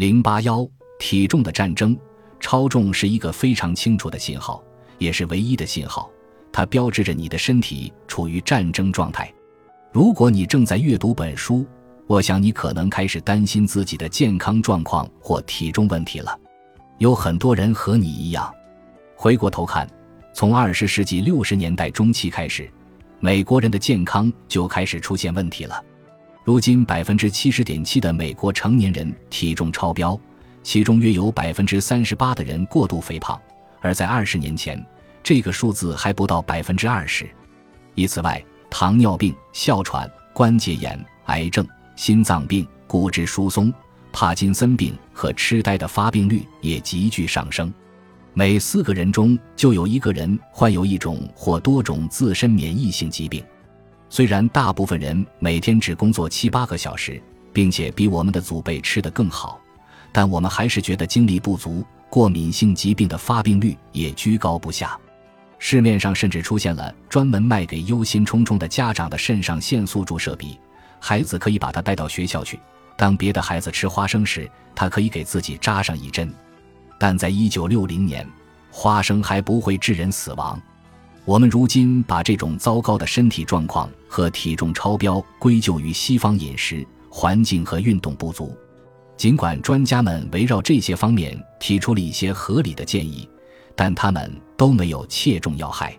零八幺，体重的战争，超重是一个非常清楚的信号，也是唯一的信号，它标志着你的身体处于战争状态。如果你正在阅读本书，我想你可能开始担心自己的健康状况或体重问题了。有很多人和你一样，回过头看，从二十世纪六十年代中期开始，美国人的健康就开始出现问题了。如今，百分之七十点七的美国成年人体重超标，其中约有百分之三十八的人过度肥胖，而在二十年前，这个数字还不到百分之二十。以此外，糖尿病、哮喘、关节炎、癌症、心脏病、骨质疏松、帕金森病和痴呆的发病率也急剧上升。每四个人中就有一个人患有一种或多种自身免疫性疾病。虽然大部分人每天只工作七八个小时，并且比我们的祖辈吃得更好，但我们还是觉得精力不足。过敏性疾病的发病率也居高不下。市面上甚至出现了专门卖给忧心忡忡的家长的肾上腺素注射笔，孩子可以把它带到学校去。当别的孩子吃花生时，他可以给自己扎上一针。但在一九六零年，花生还不会致人死亡。我们如今把这种糟糕的身体状况和体重超标归咎于西方饮食、环境和运动不足。尽管专家们围绕这些方面提出了一些合理的建议。但他们都没有切中要害。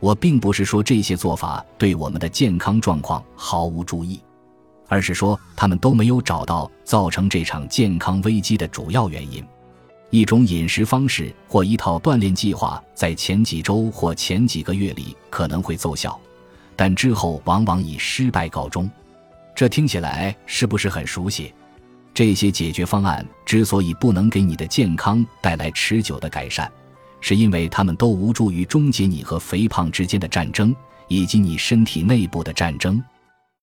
我并不是说这些做法对我们的健康状况毫无注意，而是说他们都没有找到造成这场健康危机的主要原因。一种饮食方式或一套锻炼计划在前几周或前几个月里可能会奏效，但之后往往以失败告终。这听起来是不是很熟悉？这些解决方案之所以不能给你的健康带来持久的改善。是因为他们都无助于终结你和肥胖之间的战争，以及你身体内部的战争。